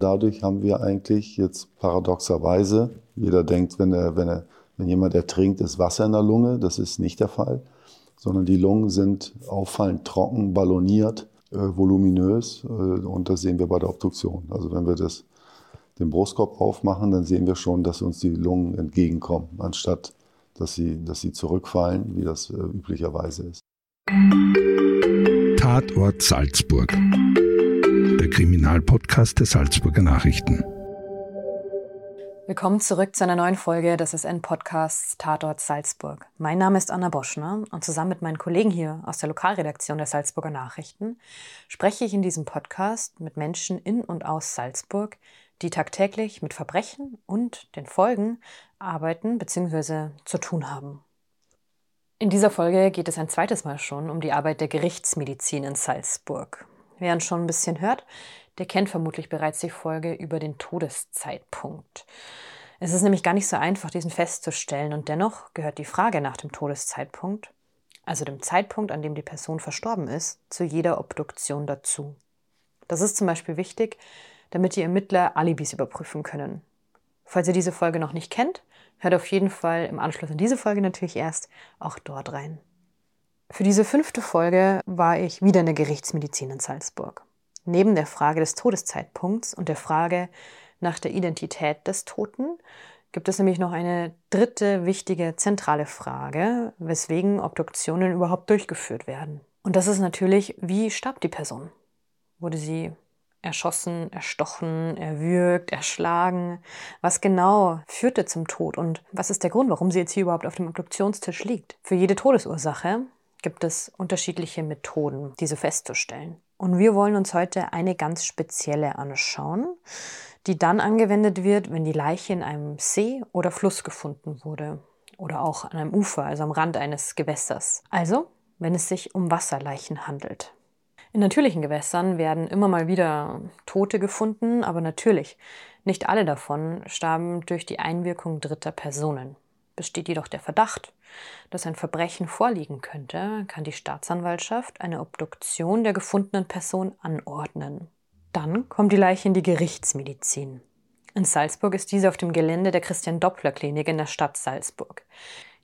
Dadurch haben wir eigentlich jetzt paradoxerweise, jeder denkt, wenn, er, wenn, er, wenn jemand ertrinkt, ist Wasser in der Lunge. Das ist nicht der Fall, sondern die Lungen sind auffallend trocken, balloniert, äh, voluminös. Äh, und das sehen wir bei der Obduktion. Also wenn wir das, den Brustkorb aufmachen, dann sehen wir schon, dass uns die Lungen entgegenkommen, anstatt dass sie, dass sie zurückfallen, wie das äh, üblicherweise ist. Tatort Salzburg Kriminalpodcast der Salzburger Nachrichten. Willkommen zurück zu einer neuen Folge des SN-Podcasts Tatort Salzburg. Mein Name ist Anna Boschner und zusammen mit meinen Kollegen hier aus der Lokalredaktion der Salzburger Nachrichten spreche ich in diesem Podcast mit Menschen in und aus Salzburg, die tagtäglich mit Verbrechen und den Folgen arbeiten bzw. zu tun haben. In dieser Folge geht es ein zweites Mal schon um die Arbeit der Gerichtsmedizin in Salzburg. Wer uns schon ein bisschen hört, der kennt vermutlich bereits die Folge über den Todeszeitpunkt. Es ist nämlich gar nicht so einfach, diesen festzustellen und dennoch gehört die Frage nach dem Todeszeitpunkt, also dem Zeitpunkt, an dem die Person verstorben ist, zu jeder Obduktion dazu. Das ist zum Beispiel wichtig, damit die Ermittler Alibis überprüfen können. Falls ihr diese Folge noch nicht kennt, hört auf jeden Fall im Anschluss an diese Folge natürlich erst auch dort rein. Für diese fünfte Folge war ich wieder in der Gerichtsmedizin in Salzburg. Neben der Frage des Todeszeitpunkts und der Frage nach der Identität des Toten gibt es nämlich noch eine dritte wichtige zentrale Frage, weswegen Obduktionen überhaupt durchgeführt werden. Und das ist natürlich, wie starb die Person? Wurde sie erschossen, erstochen, erwürgt, erschlagen? Was genau führte zum Tod und was ist der Grund, warum sie jetzt hier überhaupt auf dem Obduktionstisch liegt? Für jede Todesursache gibt es unterschiedliche Methoden, diese festzustellen. Und wir wollen uns heute eine ganz spezielle anschauen, die dann angewendet wird, wenn die Leiche in einem See oder Fluss gefunden wurde oder auch an einem Ufer, also am Rand eines Gewässers. Also, wenn es sich um Wasserleichen handelt. In natürlichen Gewässern werden immer mal wieder Tote gefunden, aber natürlich, nicht alle davon starben durch die Einwirkung dritter Personen. Besteht jedoch der Verdacht, dass ein Verbrechen vorliegen könnte, kann die Staatsanwaltschaft eine Obduktion der gefundenen Person anordnen. Dann kommt die Leiche in die Gerichtsmedizin. In Salzburg ist diese auf dem Gelände der Christian-Doppler-Klinik in der Stadt Salzburg.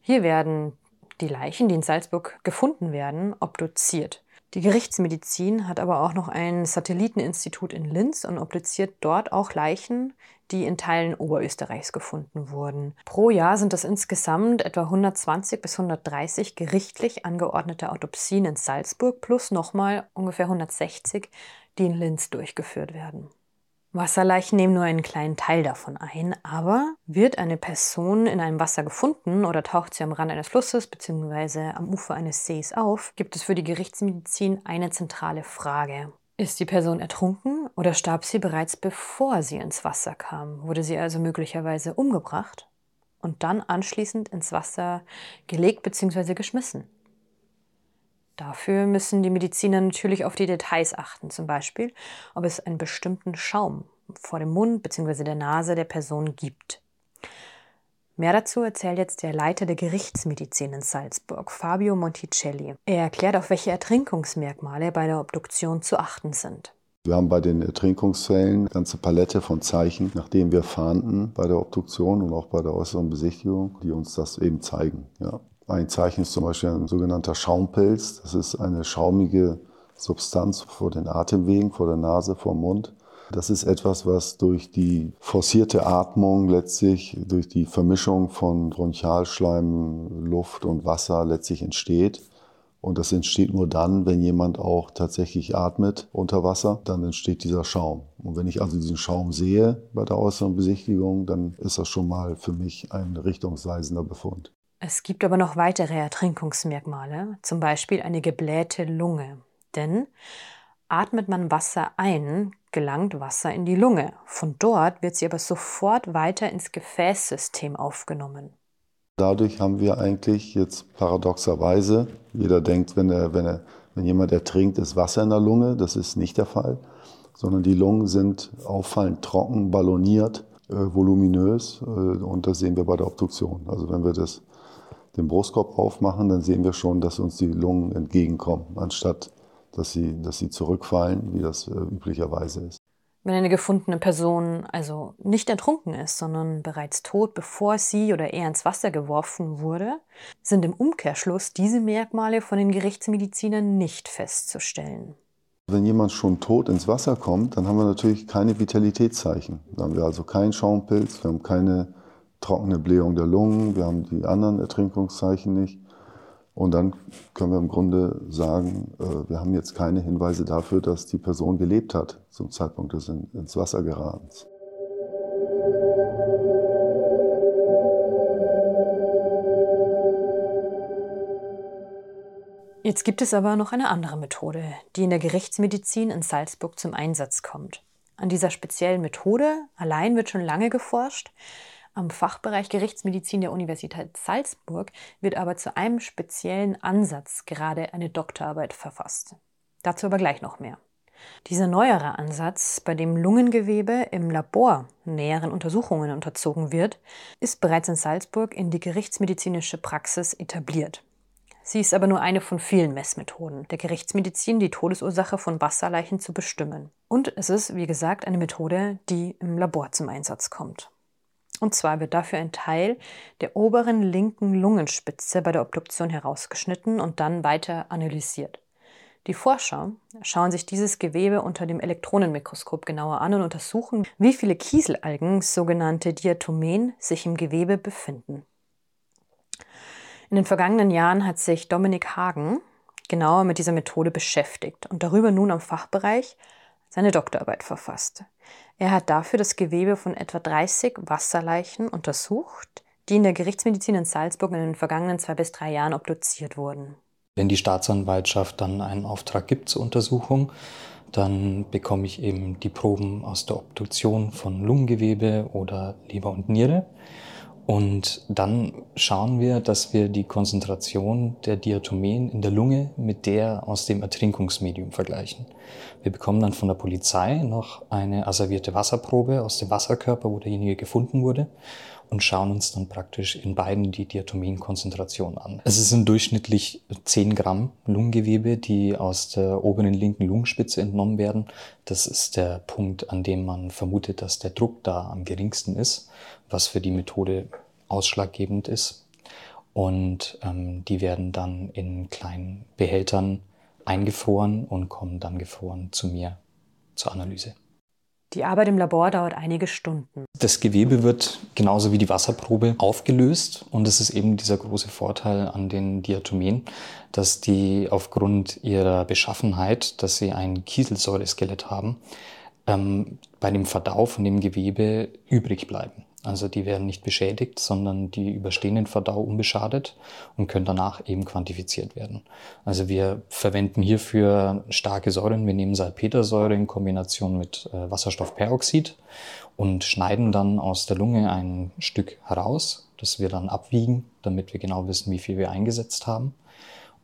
Hier werden die Leichen, die in Salzburg gefunden werden, obduziert. Die Gerichtsmedizin hat aber auch noch ein Satelliteninstitut in Linz und obduziert dort auch Leichen, die in Teilen Oberösterreichs gefunden wurden. Pro Jahr sind das insgesamt etwa 120 bis 130 gerichtlich angeordnete Autopsien in Salzburg plus nochmal ungefähr 160, die in Linz durchgeführt werden. Wasserleichen nehmen nur einen kleinen Teil davon ein, aber wird eine Person in einem Wasser gefunden oder taucht sie am Rand eines Flusses bzw. am Ufer eines Sees auf, gibt es für die Gerichtsmedizin eine zentrale Frage. Ist die Person ertrunken oder starb sie bereits bevor sie ins Wasser kam? Wurde sie also möglicherweise umgebracht und dann anschließend ins Wasser gelegt bzw. geschmissen? Dafür müssen die Mediziner natürlich auf die Details achten, zum Beispiel, ob es einen bestimmten Schaum vor dem Mund bzw. der Nase der Person gibt. Mehr dazu erzählt jetzt der Leiter der Gerichtsmedizin in Salzburg, Fabio Monticelli. Er erklärt, auf welche Ertrinkungsmerkmale bei der Obduktion zu achten sind. Wir haben bei den Ertrinkungsfällen eine ganze Palette von Zeichen, nach denen wir fahnden bei der Obduktion und auch bei der äußeren Besichtigung, die uns das eben zeigen. Ja. Ein Zeichen ist zum Beispiel ein sogenannter Schaumpilz. Das ist eine schaumige Substanz vor den Atemwegen, vor der Nase, vor dem Mund. Das ist etwas, was durch die forcierte Atmung letztlich, durch die Vermischung von Bronchialschleim, Luft und Wasser letztlich entsteht. Und das entsteht nur dann, wenn jemand auch tatsächlich atmet unter Wasser, dann entsteht dieser Schaum. Und wenn ich also diesen Schaum sehe bei der äußeren Besichtigung, dann ist das schon mal für mich ein richtungsweisender Befund. Es gibt aber noch weitere Ertrinkungsmerkmale, zum Beispiel eine geblähte Lunge. Denn atmet man Wasser ein, gelangt Wasser in die Lunge. Von dort wird sie aber sofort weiter ins Gefäßsystem aufgenommen. Dadurch haben wir eigentlich jetzt paradoxerweise, jeder denkt, wenn, er, wenn, er, wenn jemand ertrinkt, ist Wasser in der Lunge. Das ist nicht der Fall, sondern die Lungen sind auffallend trocken, balloniert, äh, voluminös. Äh, und das sehen wir bei der Obduktion. Also wenn wir das, den Brustkorb aufmachen, dann sehen wir schon, dass uns die Lungen entgegenkommen, anstatt dass sie, dass sie zurückfallen, wie das äh, üblicherweise ist. Wenn eine gefundene Person also nicht ertrunken ist, sondern bereits tot, bevor sie oder er ins Wasser geworfen wurde, sind im Umkehrschluss diese Merkmale von den Gerichtsmedizinern nicht festzustellen. Wenn jemand schon tot ins Wasser kommt, dann haben wir natürlich keine Vitalitätszeichen. Dann haben wir also keinen Schaumpilz, wir haben keine trockene Blähung der Lungen, wir haben die anderen Ertrinkungszeichen nicht. Und dann können wir im Grunde sagen, äh, wir haben jetzt keine Hinweise dafür, dass die Person gelebt hat zum Zeitpunkt des ins Wasser geratens. Jetzt gibt es aber noch eine andere Methode, die in der Gerichtsmedizin in Salzburg zum Einsatz kommt. An dieser speziellen Methode allein wird schon lange geforscht. Am Fachbereich Gerichtsmedizin der Universität Salzburg wird aber zu einem speziellen Ansatz gerade eine Doktorarbeit verfasst. Dazu aber gleich noch mehr. Dieser neuere Ansatz, bei dem Lungengewebe im Labor näheren Untersuchungen unterzogen wird, ist bereits in Salzburg in die gerichtsmedizinische Praxis etabliert. Sie ist aber nur eine von vielen Messmethoden der Gerichtsmedizin, die Todesursache von Wasserleichen zu bestimmen. Und es ist, wie gesagt, eine Methode, die im Labor zum Einsatz kommt. Und zwar wird dafür ein Teil der oberen linken Lungenspitze bei der Obduktion herausgeschnitten und dann weiter analysiert. Die Forscher schauen sich dieses Gewebe unter dem Elektronenmikroskop genauer an und untersuchen, wie viele Kieselalgen, sogenannte Diatomen, sich im Gewebe befinden. In den vergangenen Jahren hat sich Dominik Hagen genauer mit dieser Methode beschäftigt und darüber nun am Fachbereich seine Doktorarbeit verfasst. Er hat dafür das Gewebe von etwa 30 Wasserleichen untersucht, die in der Gerichtsmedizin in Salzburg in den vergangenen zwei bis drei Jahren obduziert wurden. Wenn die Staatsanwaltschaft dann einen Auftrag gibt zur Untersuchung, dann bekomme ich eben die Proben aus der Obduktion von Lungengewebe oder Leber und Niere. Und dann schauen wir, dass wir die Konzentration der Diatomen in der Lunge mit der aus dem Ertrinkungsmedium vergleichen. Wir bekommen dann von der Polizei noch eine asservierte Wasserprobe aus dem Wasserkörper, wo derjenige gefunden wurde und schauen uns dann praktisch in beiden die Diatomenkonzentration an. Es sind durchschnittlich 10 Gramm Lungengewebe, die aus der oberen linken Lungenspitze entnommen werden. Das ist der Punkt, an dem man vermutet, dass der Druck da am geringsten ist was für die Methode ausschlaggebend ist. Und ähm, die werden dann in kleinen Behältern eingefroren und kommen dann gefroren zu mir zur Analyse. Die Arbeit im Labor dauert einige Stunden. Das Gewebe wird genauso wie die Wasserprobe aufgelöst und es ist eben dieser große Vorteil an den Diatomen, dass die aufgrund ihrer Beschaffenheit, dass sie ein Kieselsäureskelett haben, ähm, bei dem Verdau von dem Gewebe übrig bleiben. Also die werden nicht beschädigt, sondern die überstehen den Verdau unbeschadet und können danach eben quantifiziert werden. Also wir verwenden hierfür starke Säuren. Wir nehmen Salpetersäure in Kombination mit äh, Wasserstoffperoxid und schneiden dann aus der Lunge ein Stück heraus, das wir dann abwiegen, damit wir genau wissen, wie viel wir eingesetzt haben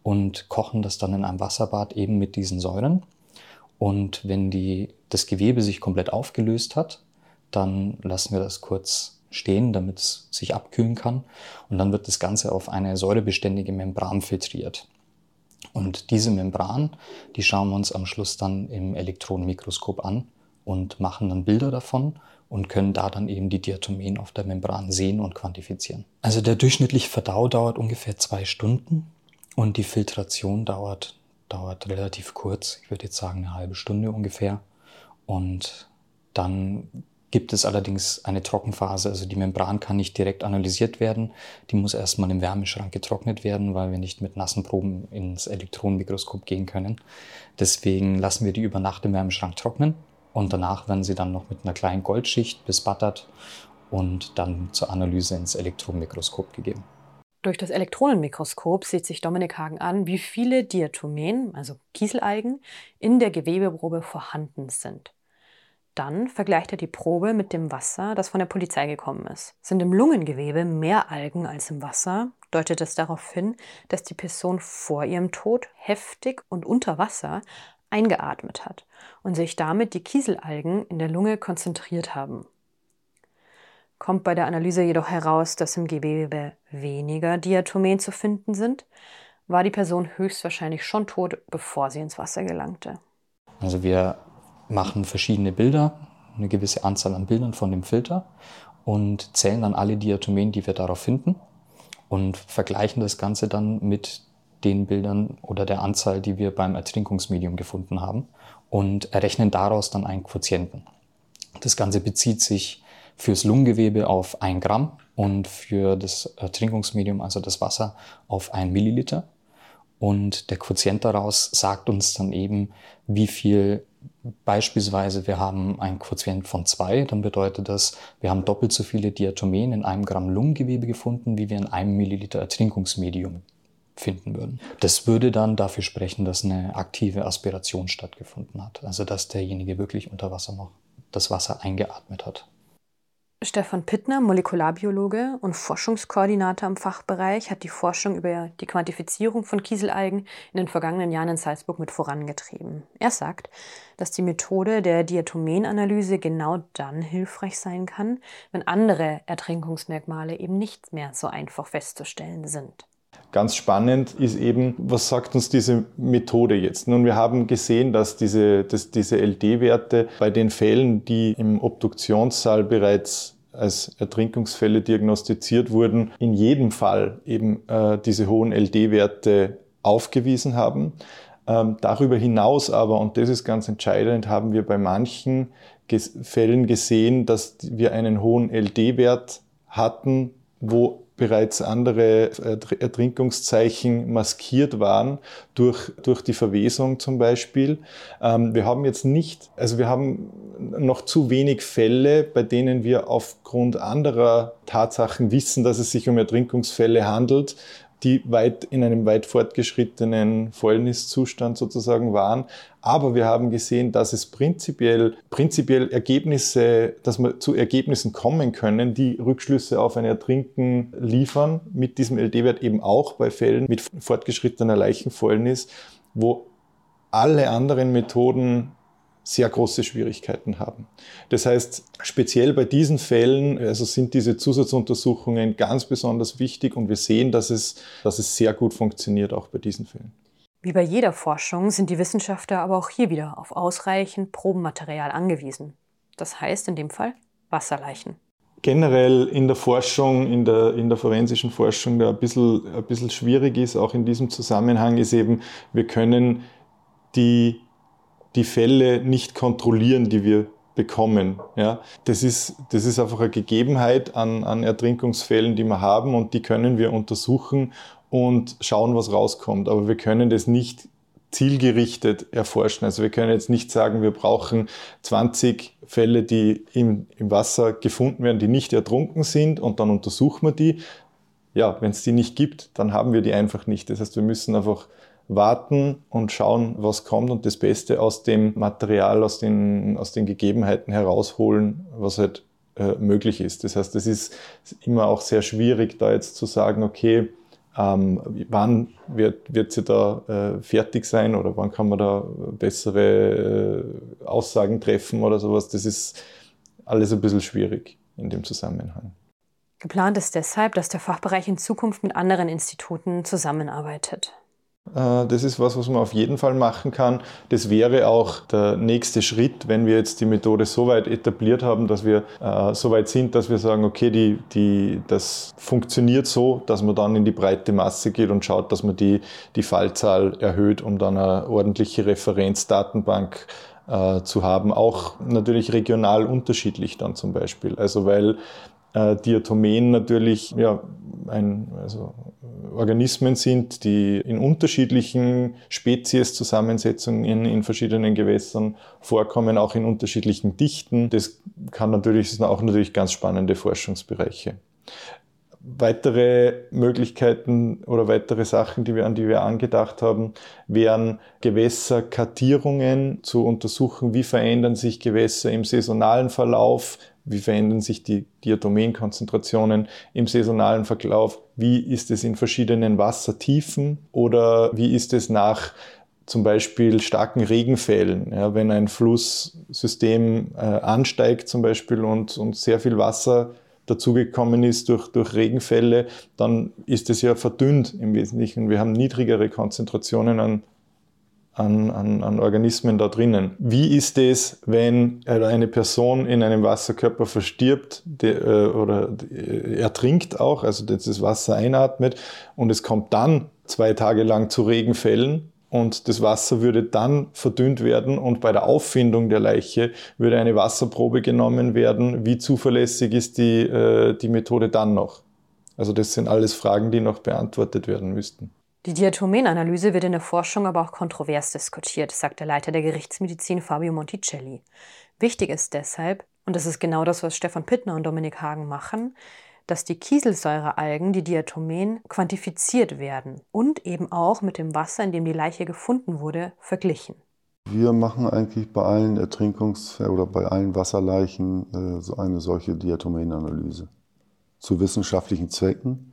und kochen das dann in einem Wasserbad eben mit diesen Säuren. Und wenn die, das Gewebe sich komplett aufgelöst hat, dann lassen wir das kurz stehen, damit es sich abkühlen kann. Und dann wird das Ganze auf eine säurebeständige Membran filtriert. Und diese Membran, die schauen wir uns am Schluss dann im Elektronenmikroskop an und machen dann Bilder davon und können da dann eben die Diatomen auf der Membran sehen und quantifizieren. Also der durchschnittliche Verdau dauert ungefähr zwei Stunden und die Filtration dauert, dauert relativ kurz. Ich würde jetzt sagen eine halbe Stunde ungefähr. Und Dann gibt es allerdings eine Trockenphase, also die Membran kann nicht direkt analysiert werden. Die muss erstmal im Wärmeschrank getrocknet werden, weil wir nicht mit nassen Proben ins Elektronenmikroskop gehen können. Deswegen lassen wir die über Nacht im Wärmeschrank trocknen und danach werden sie dann noch mit einer kleinen Goldschicht bespattert und dann zur Analyse ins Elektronenmikroskop gegeben. Durch das Elektronenmikroskop sieht sich Dominik Hagen an, wie viele Diatomen, also Kieselalgen, in der Gewebeprobe vorhanden sind. Dann vergleicht er die Probe mit dem Wasser, das von der Polizei gekommen ist. Sind im Lungengewebe mehr Algen als im Wasser, deutet es darauf hin, dass die Person vor ihrem Tod heftig und unter Wasser eingeatmet hat und sich damit die Kieselalgen in der Lunge konzentriert haben. Kommt bei der Analyse jedoch heraus, dass im Gewebe weniger Diatomen zu finden sind, war die Person höchstwahrscheinlich schon tot, bevor sie ins Wasser gelangte. Also wir machen verschiedene Bilder, eine gewisse Anzahl an Bildern von dem Filter und zählen dann alle Diatomen, die wir darauf finden und vergleichen das Ganze dann mit den Bildern oder der Anzahl, die wir beim Ertrinkungsmedium gefunden haben und errechnen daraus dann einen Quotienten. Das Ganze bezieht sich fürs Lungengewebe auf ein Gramm und für das Ertrinkungsmedium, also das Wasser, auf ein Milliliter. Und der Quotient daraus sagt uns dann eben, wie viel Beispielsweise, wir haben einen Quotient von zwei, dann bedeutet das, wir haben doppelt so viele Diatomen in einem Gramm Lungengewebe gefunden, wie wir in einem Milliliter Ertrinkungsmedium finden würden. Das würde dann dafür sprechen, dass eine aktive Aspiration stattgefunden hat. Also dass derjenige wirklich unter Wasser noch das Wasser eingeatmet hat. Stefan Pittner, Molekularbiologe und Forschungskoordinator im Fachbereich, hat die Forschung über die Quantifizierung von Kieselalgen in den vergangenen Jahren in Salzburg mit vorangetrieben. Er sagt, dass die Methode der Diatomenanalyse genau dann hilfreich sein kann, wenn andere Ertrinkungsmerkmale eben nicht mehr so einfach festzustellen sind. Ganz spannend ist eben, was sagt uns diese Methode jetzt? Nun, wir haben gesehen, dass diese, dass diese LD-Werte bei den Fällen, die im Obduktionssaal bereits als Ertrinkungsfälle diagnostiziert wurden, in jedem Fall eben äh, diese hohen LD-Werte aufgewiesen haben. Ähm, darüber hinaus aber, und das ist ganz entscheidend, haben wir bei manchen Fällen gesehen, dass wir einen hohen LD-Wert hatten, wo bereits andere Ertrinkungszeichen maskiert waren durch, durch die Verwesung zum Beispiel. Ähm, wir haben jetzt nicht, also wir haben noch zu wenig Fälle, bei denen wir aufgrund anderer Tatsachen wissen, dass es sich um Ertrinkungsfälle handelt, die weit in einem weit fortgeschrittenen Fäulniszustand sozusagen waren. Aber wir haben gesehen, dass es prinzipiell, prinzipiell Ergebnisse, dass wir zu Ergebnissen kommen können, die Rückschlüsse auf ein Ertrinken liefern, mit diesem LD-Wert eben auch bei Fällen mit fortgeschrittener Leichenfäulnis, wo alle anderen Methoden sehr große Schwierigkeiten haben. Das heißt, speziell bei diesen Fällen also sind diese Zusatzuntersuchungen ganz besonders wichtig und wir sehen, dass es, dass es sehr gut funktioniert, auch bei diesen Fällen. Wie bei jeder Forschung sind die Wissenschaftler aber auch hier wieder auf ausreichend Probenmaterial angewiesen. Das heißt in dem Fall Wasserleichen. Generell in der Forschung, in der, in der forensischen Forschung, der ein bisschen, ein bisschen schwierig ist, auch in diesem Zusammenhang, ist eben, wir können die die Fälle nicht kontrollieren, die wir bekommen. Ja, das ist, das ist einfach eine Gegebenheit an, an Ertrinkungsfällen, die wir haben und die können wir untersuchen und schauen, was rauskommt. Aber wir können das nicht zielgerichtet erforschen. Also wir können jetzt nicht sagen, wir brauchen 20 Fälle, die im, im Wasser gefunden werden, die nicht ertrunken sind und dann untersuchen wir die. Ja, wenn es die nicht gibt, dann haben wir die einfach nicht. Das heißt, wir müssen einfach warten und schauen, was kommt und das Beste aus dem Material, aus den, aus den Gegebenheiten herausholen, was halt äh, möglich ist. Das heißt, es ist immer auch sehr schwierig, da jetzt zu sagen, okay, ähm, wann wird, wird sie da äh, fertig sein oder wann kann man da bessere äh, Aussagen treffen oder sowas. Das ist alles ein bisschen schwierig in dem Zusammenhang. Geplant ist deshalb, dass der Fachbereich in Zukunft mit anderen Instituten zusammenarbeitet. Äh, das ist was, was man auf jeden Fall machen kann. Das wäre auch der nächste Schritt, wenn wir jetzt die Methode so weit etabliert haben, dass wir äh, so weit sind, dass wir sagen, okay, die, die, das funktioniert so, dass man dann in die breite Masse geht und schaut, dass man die, die Fallzahl erhöht, um dann eine ordentliche Referenzdatenbank äh, zu haben. Auch natürlich regional unterschiedlich dann zum Beispiel. Also weil äh, Diatomen natürlich ja, ein, also Organismen sind, die in unterschiedlichen Spezieszusammensetzungen in, verschiedenen Gewässern vorkommen, auch in unterschiedlichen Dichten. Das kann natürlich, das sind auch natürlich ganz spannende Forschungsbereiche. Weitere Möglichkeiten oder weitere Sachen, die wir, an die wir angedacht haben, wären Gewässerkartierungen zu untersuchen, wie verändern sich Gewässer im saisonalen Verlauf, wie verändern sich die Diatomenkonzentrationen im saisonalen Verlauf, wie ist es in verschiedenen Wassertiefen oder wie ist es nach zum Beispiel starken Regenfällen. Ja, wenn ein Flusssystem äh, ansteigt zum Beispiel und, und sehr viel Wasser dazugekommen ist durch, durch Regenfälle, dann ist es ja verdünnt im Wesentlichen. Wir haben niedrigere Konzentrationen an, an, an, an Organismen da drinnen. Wie ist es, wenn eine Person in einem Wasserkörper verstirbt der, äh, oder äh, ertrinkt auch, also das Wasser einatmet und es kommt dann zwei Tage lang zu Regenfällen und das Wasser würde dann verdünnt werden und bei der Auffindung der Leiche würde eine Wasserprobe genommen werden. Wie zuverlässig ist die, äh, die Methode dann noch? Also das sind alles Fragen, die noch beantwortet werden müssten. Die Diatomenanalyse wird in der Forschung aber auch kontrovers diskutiert, sagt der Leiter der Gerichtsmedizin Fabio Monticelli. Wichtig ist deshalb, und das ist genau das, was Stefan Pittner und Dominik Hagen machen, dass die Kieselsäurealgen, die Diatomen, quantifiziert werden und eben auch mit dem Wasser, in dem die Leiche gefunden wurde, verglichen. Wir machen eigentlich bei allen Ertrinkungs- oder bei allen Wasserleichen äh, eine solche Diatomenanalyse. Zu wissenschaftlichen Zwecken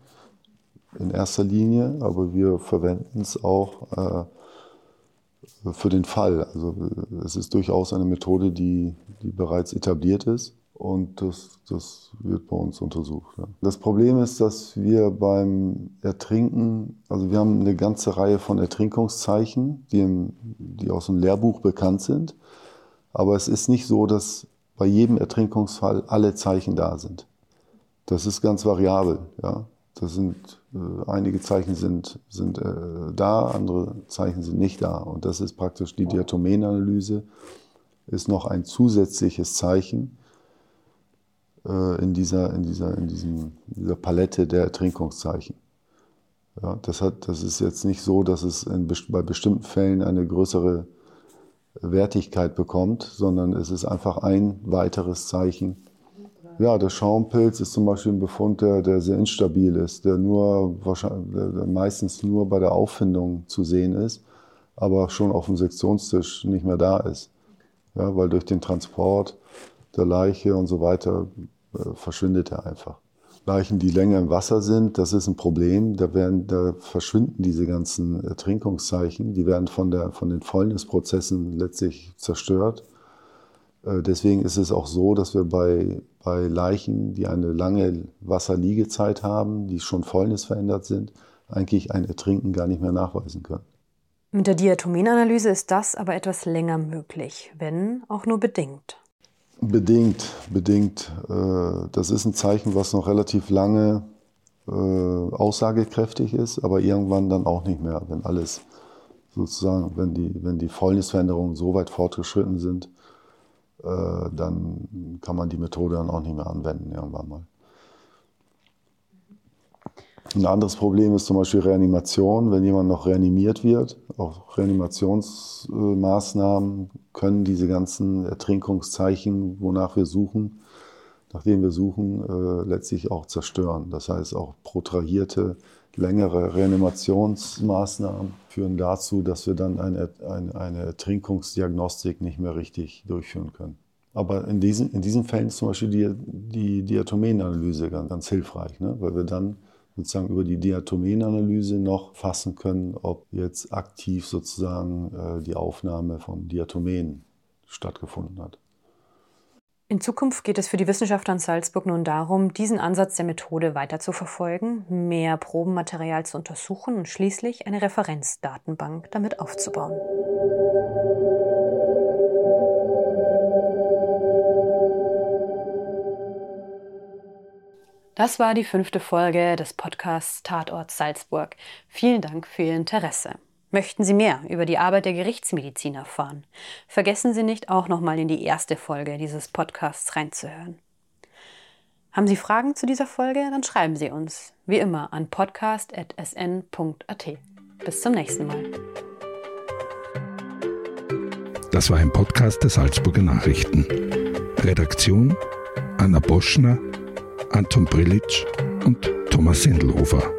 in erster Linie, aber wir verwenden es auch äh, für den Fall. Also es ist durchaus eine Methode, die, die bereits etabliert ist und das, das wird bei uns untersucht. Ja. Das Problem ist, dass wir beim Ertrinken, also wir haben eine ganze Reihe von Ertrinkungszeichen, die, im, die aus dem Lehrbuch bekannt sind, aber es ist nicht so, dass bei jedem Ertrinkungsfall alle Zeichen da sind. Das ist ganz variabel. Ja. Das sind, einige Zeichen sind, sind äh, da, andere Zeichen sind nicht da. Und das ist praktisch die Diatomenanalyse, ist noch ein zusätzliches Zeichen, äh, in, dieser, in, dieser, in diesem, dieser Palette der Ertrinkungszeichen. Ja, das, hat, das ist jetzt nicht so, dass es in, bei bestimmten Fällen eine größere Wertigkeit bekommt, sondern es ist einfach ein weiteres Zeichen. Ja, der Schaumpilz ist zum Beispiel ein Befund, der, der sehr instabil ist, der, nur, wahrscheinlich, der meistens nur bei der Auffindung zu sehen ist, aber schon auf dem Sektionstisch nicht mehr da ist. Ja, weil durch den Transport der Leiche und so weiter äh, verschwindet er einfach. Leichen, die länger im Wasser sind, das ist ein Problem. Da, werden, da verschwinden diese ganzen Ertrinkungszeichen. Die werden von, der, von den Fäulnisprozessen letztlich zerstört. Äh, deswegen ist es auch so, dass wir bei, bei Leichen, die eine lange Wasserliegezeit haben, die schon fäulnisverändert sind, eigentlich ein Ertrinken gar nicht mehr nachweisen können. Mit der Diatomenanalyse ist das aber etwas länger möglich, wenn auch nur bedingt. Bedingt, bedingt. Äh, das ist ein Zeichen, was noch relativ lange äh, aussagekräftig ist, aber irgendwann dann auch nicht mehr, wenn alles sozusagen, wenn die, wenn die Fäulnisveränderungen so weit fortgeschritten sind, dann kann man die Methode dann auch nicht mehr anwenden irgendwann mal. Ein anderes Problem ist zum Beispiel Reanimation. Wenn jemand noch reanimiert wird, auch Reanimationsmaßnahmen können diese ganzen Ertrinkungszeichen, wonach wir suchen, nachdem wir suchen, äh, letztlich auch zerstören. Das heißt, auch protrahierte, längere Reanimationsmaßnahmen führen dazu, dass wir dann eine, eine, eine Ertrinkungsdiagnostik nicht mehr richtig durchführen können. Aber in diesen, in diesen Fällen ist zum Beispiel die, die Diatomenanalyse ganz, ganz hilfreich, ne? weil wir dann sozusagen über die Diatomenanalyse noch fassen können, ob jetzt aktiv sozusagen äh, die Aufnahme von Diatomen stattgefunden hat. In Zukunft geht es für die Wissenschaftler in Salzburg nun darum, diesen Ansatz der Methode weiter zu verfolgen, mehr Probenmaterial zu untersuchen und schließlich eine Referenzdatenbank damit aufzubauen. Das war die fünfte Folge des Podcasts Tatort Salzburg. Vielen Dank für Ihr Interesse. Möchten Sie mehr über die Arbeit der Gerichtsmedizin erfahren? Vergessen Sie nicht auch nochmal in die erste Folge dieses Podcasts reinzuhören. Haben Sie Fragen zu dieser Folge? Dann schreiben Sie uns, wie immer, an podcast.sn.at. Bis zum nächsten Mal. Das war ein Podcast der Salzburger Nachrichten. Redaktion Anna Boschner, Anton Brillitsch und Thomas Sendelhofer.